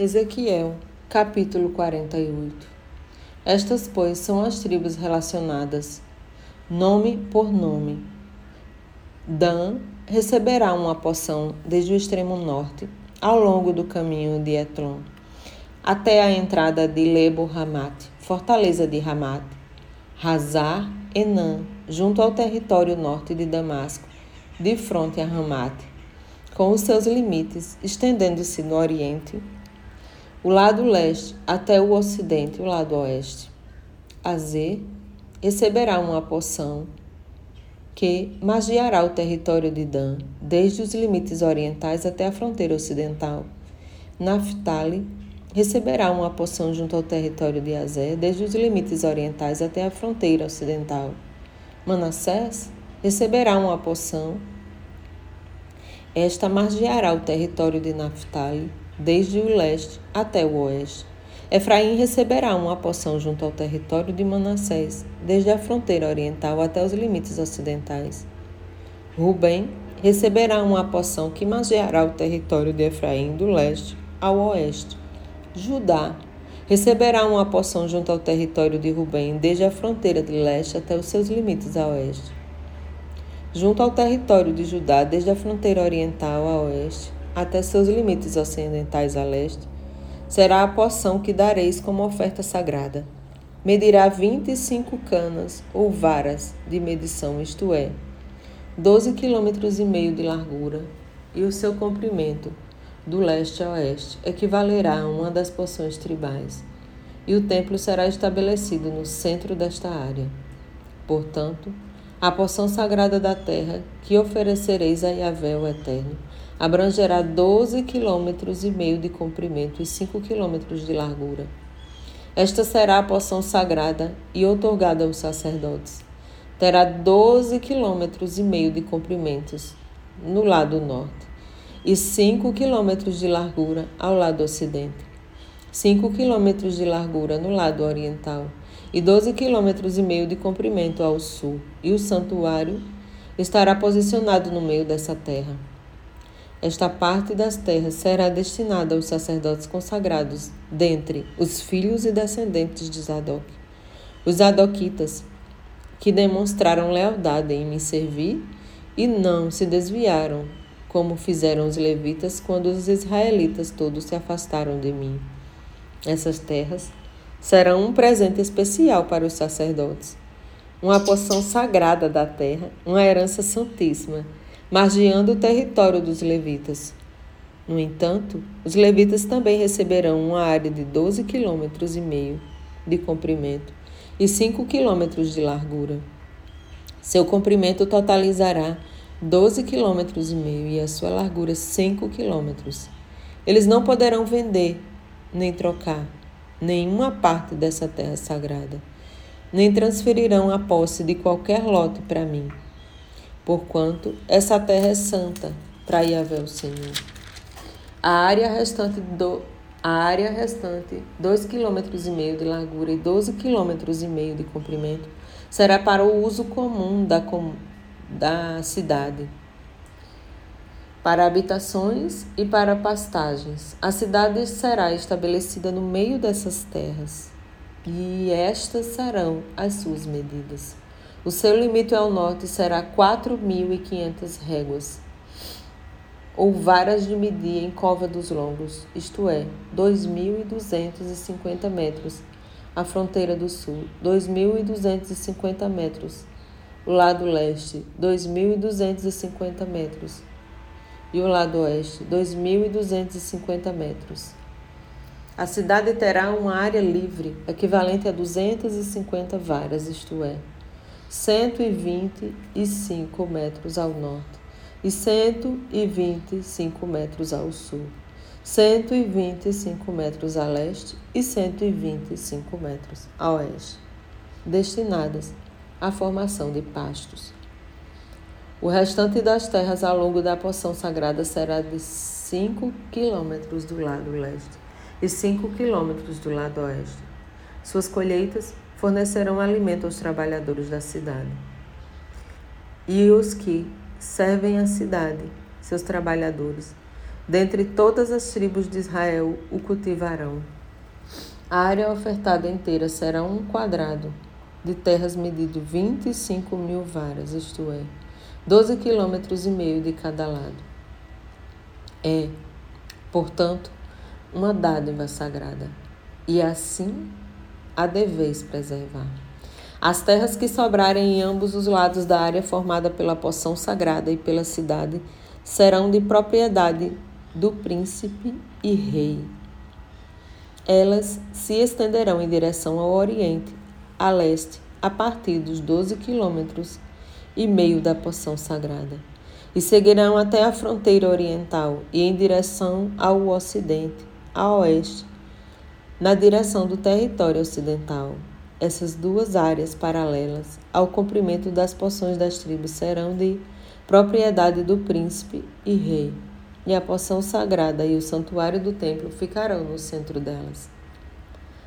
Ezequiel, capítulo 48 Estas, pois, são as tribos relacionadas, nome por nome. Dan receberá uma porção desde o extremo norte, ao longo do caminho de Etlon, até a entrada de Lebo Hamat, fortaleza de Hamat, Hazar Enan, junto ao território norte de Damasco, de frente a Hamat, com os seus limites estendendo-se no oriente o lado leste até o ocidente, o lado oeste. Azê receberá uma porção que magiará o território de Dan, desde os limites orientais até a fronteira ocidental. Naphtali receberá uma porção junto ao território de Azé, desde os limites orientais até a fronteira ocidental. Manassés receberá uma porção. Esta margeará o território de Naphtali, desde o leste até o oeste. Efraim receberá uma porção junto ao território de Manassés, desde a fronteira oriental até os limites ocidentais. Rubem receberá uma porção que margeará o território de Efraim do leste ao oeste. Judá receberá uma porção junto ao território de Rubem, desde a fronteira de leste até os seus limites a oeste. Junto ao território de Judá, desde a fronteira oriental a oeste, até seus limites ocidentais a leste, será a porção que dareis como oferta sagrada. Medirá vinte e cinco canas ou varas de medição, isto é, doze quilômetros e meio de largura, e o seu comprimento, do leste a oeste, equivalerá a uma das porções tribais, e o templo será estabelecido no centro desta área. Portanto, a porção sagrada da terra que oferecereis a Yahvé o Eterno abrangerá 12 quilômetros e meio de comprimento e 5 quilômetros de largura. Esta será a porção sagrada e otorgada aos sacerdotes. Terá 12 quilômetros e meio de comprimentos no lado norte e 5 quilômetros de largura ao lado ocidente, 5 quilômetros de largura no lado oriental e 12 quilômetros e meio de comprimento ao sul, e o santuário estará posicionado no meio dessa terra. Esta parte das terras será destinada aos sacerdotes consagrados, dentre os filhos e descendentes de Zadok. Os Zadoquitas, que demonstraram lealdade em me servir e não se desviaram, como fizeram os levitas quando os israelitas todos se afastaram de mim. Essas terras serão um presente especial para os sacerdotes, uma porção sagrada da terra, uma herança santíssima margeando o território dos levitas. No entanto, os levitas também receberão uma área de 12 quilômetros e meio de comprimento e 5 quilômetros de largura. Seu comprimento totalizará 12 quilômetros e meio e a sua largura 5 quilômetros. Eles não poderão vender nem trocar nenhuma parte dessa terra sagrada, nem transferirão a posse de qualquer lote para mim porquanto essa terra é santa para Yahvé o Senhor. A área restante do a área restante, 2,5 km de largura e 12 km de comprimento, será para o uso comum da, da cidade, para habitações e para pastagens. A cidade será estabelecida no meio dessas terras, e estas serão as suas medidas. O seu limite ao norte será 4.500 réguas, ou varas de medir em cova dos longos, isto é, 2.250 metros, a fronteira do sul, 2.250 metros, o lado leste, 2.250 metros, e o lado oeste, 2.250 metros. A cidade terá uma área livre, equivalente a 250 varas, isto é, 125 metros ao norte e 125 metros ao sul, 125 metros a leste e 125 metros a oeste, destinadas à formação de pastos. O restante das terras ao longo da porção sagrada será de 5 quilômetros do lado leste e 5 quilômetros do lado oeste. Suas colheitas fornecerão alimento aos trabalhadores da cidade. E os que servem a cidade, seus trabalhadores, Dentre todas as tribos de Israel o cultivarão. A área ofertada inteira será um quadrado de terras medido 25 mil varas, isto é, 12 quilômetros e meio de cada lado. É, portanto, uma dádiva sagrada, e assim a deveis preservar. As terras que sobrarem em ambos os lados da área formada pela poção sagrada e pela cidade serão de propriedade do príncipe e rei. Elas se estenderão em direção ao oriente, a leste, a partir dos 12 quilômetros e meio da poção sagrada, e seguirão até a fronteira oriental e em direção ao ocidente, a oeste, na direção do território ocidental. Essas duas áreas paralelas ao comprimento das poções das tribos serão de propriedade do príncipe e rei, e a poção sagrada e o santuário do templo ficarão no centro delas.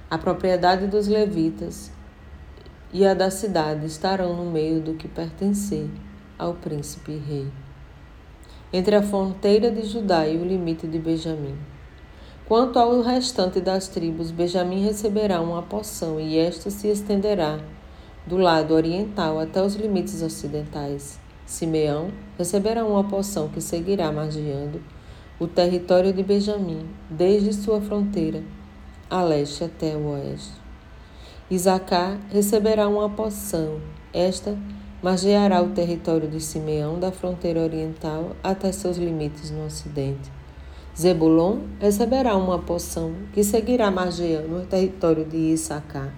A propriedade dos levitas e a da cidade estarão no meio do que pertencer ao príncipe e rei, entre a fronteira de Judá e o limite de Benjamim. Quanto ao restante das tribos, Benjamim receberá uma porção e esta se estenderá do lado oriental até os limites ocidentais. Simeão receberá uma porção que seguirá margeando o território de Benjamim, desde sua fronteira a leste até o oeste. Isacar receberá uma porção, esta margeará o território de Simeão da fronteira oriental até seus limites no ocidente. Zebulon receberá uma porção que seguirá margeando o território de Issacar,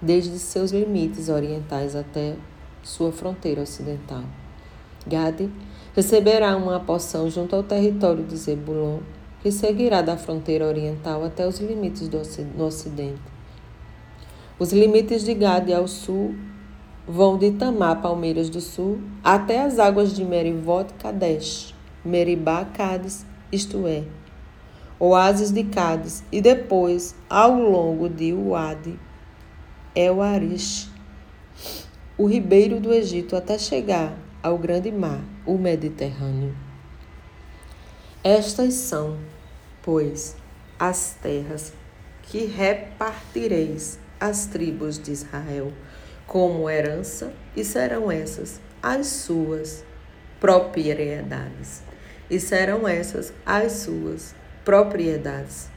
desde seus limites orientais até sua fronteira ocidental. Gade receberá uma porção junto ao território de Zebulon, que seguirá da fronteira oriental até os limites do ocidente. Os limites de Gade ao sul vão de Tamar, Palmeiras do Sul, até as águas de Merivot Kadesh, Meribá, Cádiz isto é, oásis de Cádiz, e depois, ao longo de Uade, El Arish, o ribeiro do Egito, até chegar ao grande mar, o Mediterrâneo. Estas são, pois, as terras que repartireis às tribos de Israel como herança, e serão essas as suas propriedades e serão essas as suas propriedades.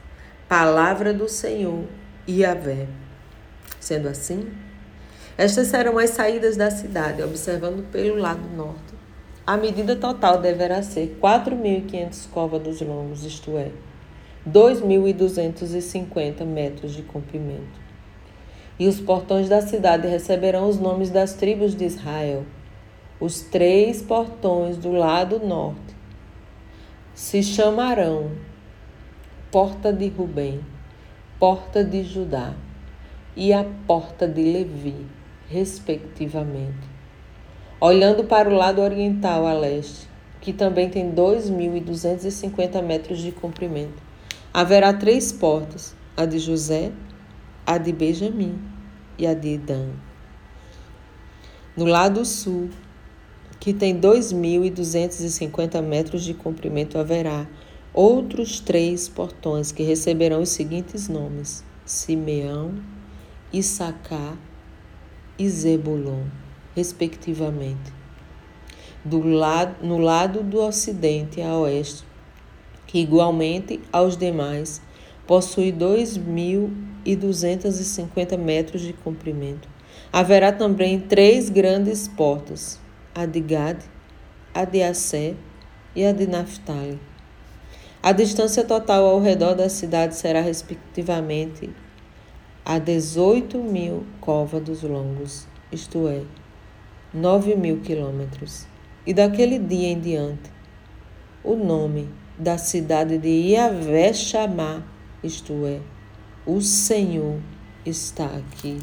Palavra do Senhor, Yahvé. Sendo assim, estas serão as saídas da cidade, observando pelo lado norte. A medida total deverá ser 4.500 côvados longos, isto é, 2.250 metros de comprimento. E os portões da cidade receberão os nomes das tribos de Israel. Os três portões do lado norte se chamarão Porta de Rubem, Porta de Judá e a Porta de Levi, respectivamente. Olhando para o lado oriental a leste, que também tem 2.250 metros de comprimento, haverá três portas: a de José, a de Benjamim e a de Edã. No lado sul, que tem 2.250 metros de comprimento, haverá outros três portões que receberão os seguintes nomes: Simeão, Issacar e Zebulon, respectivamente. Do lado, no lado do ocidente a oeste, que igualmente aos demais possui 2.250 metros de comprimento. Haverá também três grandes portas, a de Gad, a de Assé e a de Naphtali. A distância total ao redor da cidade será, respectivamente, a 18 mil côvados longos, isto é, 9 mil quilômetros. E daquele dia em diante, o nome da cidade de Iavé Shamá, isto é, o Senhor está aqui.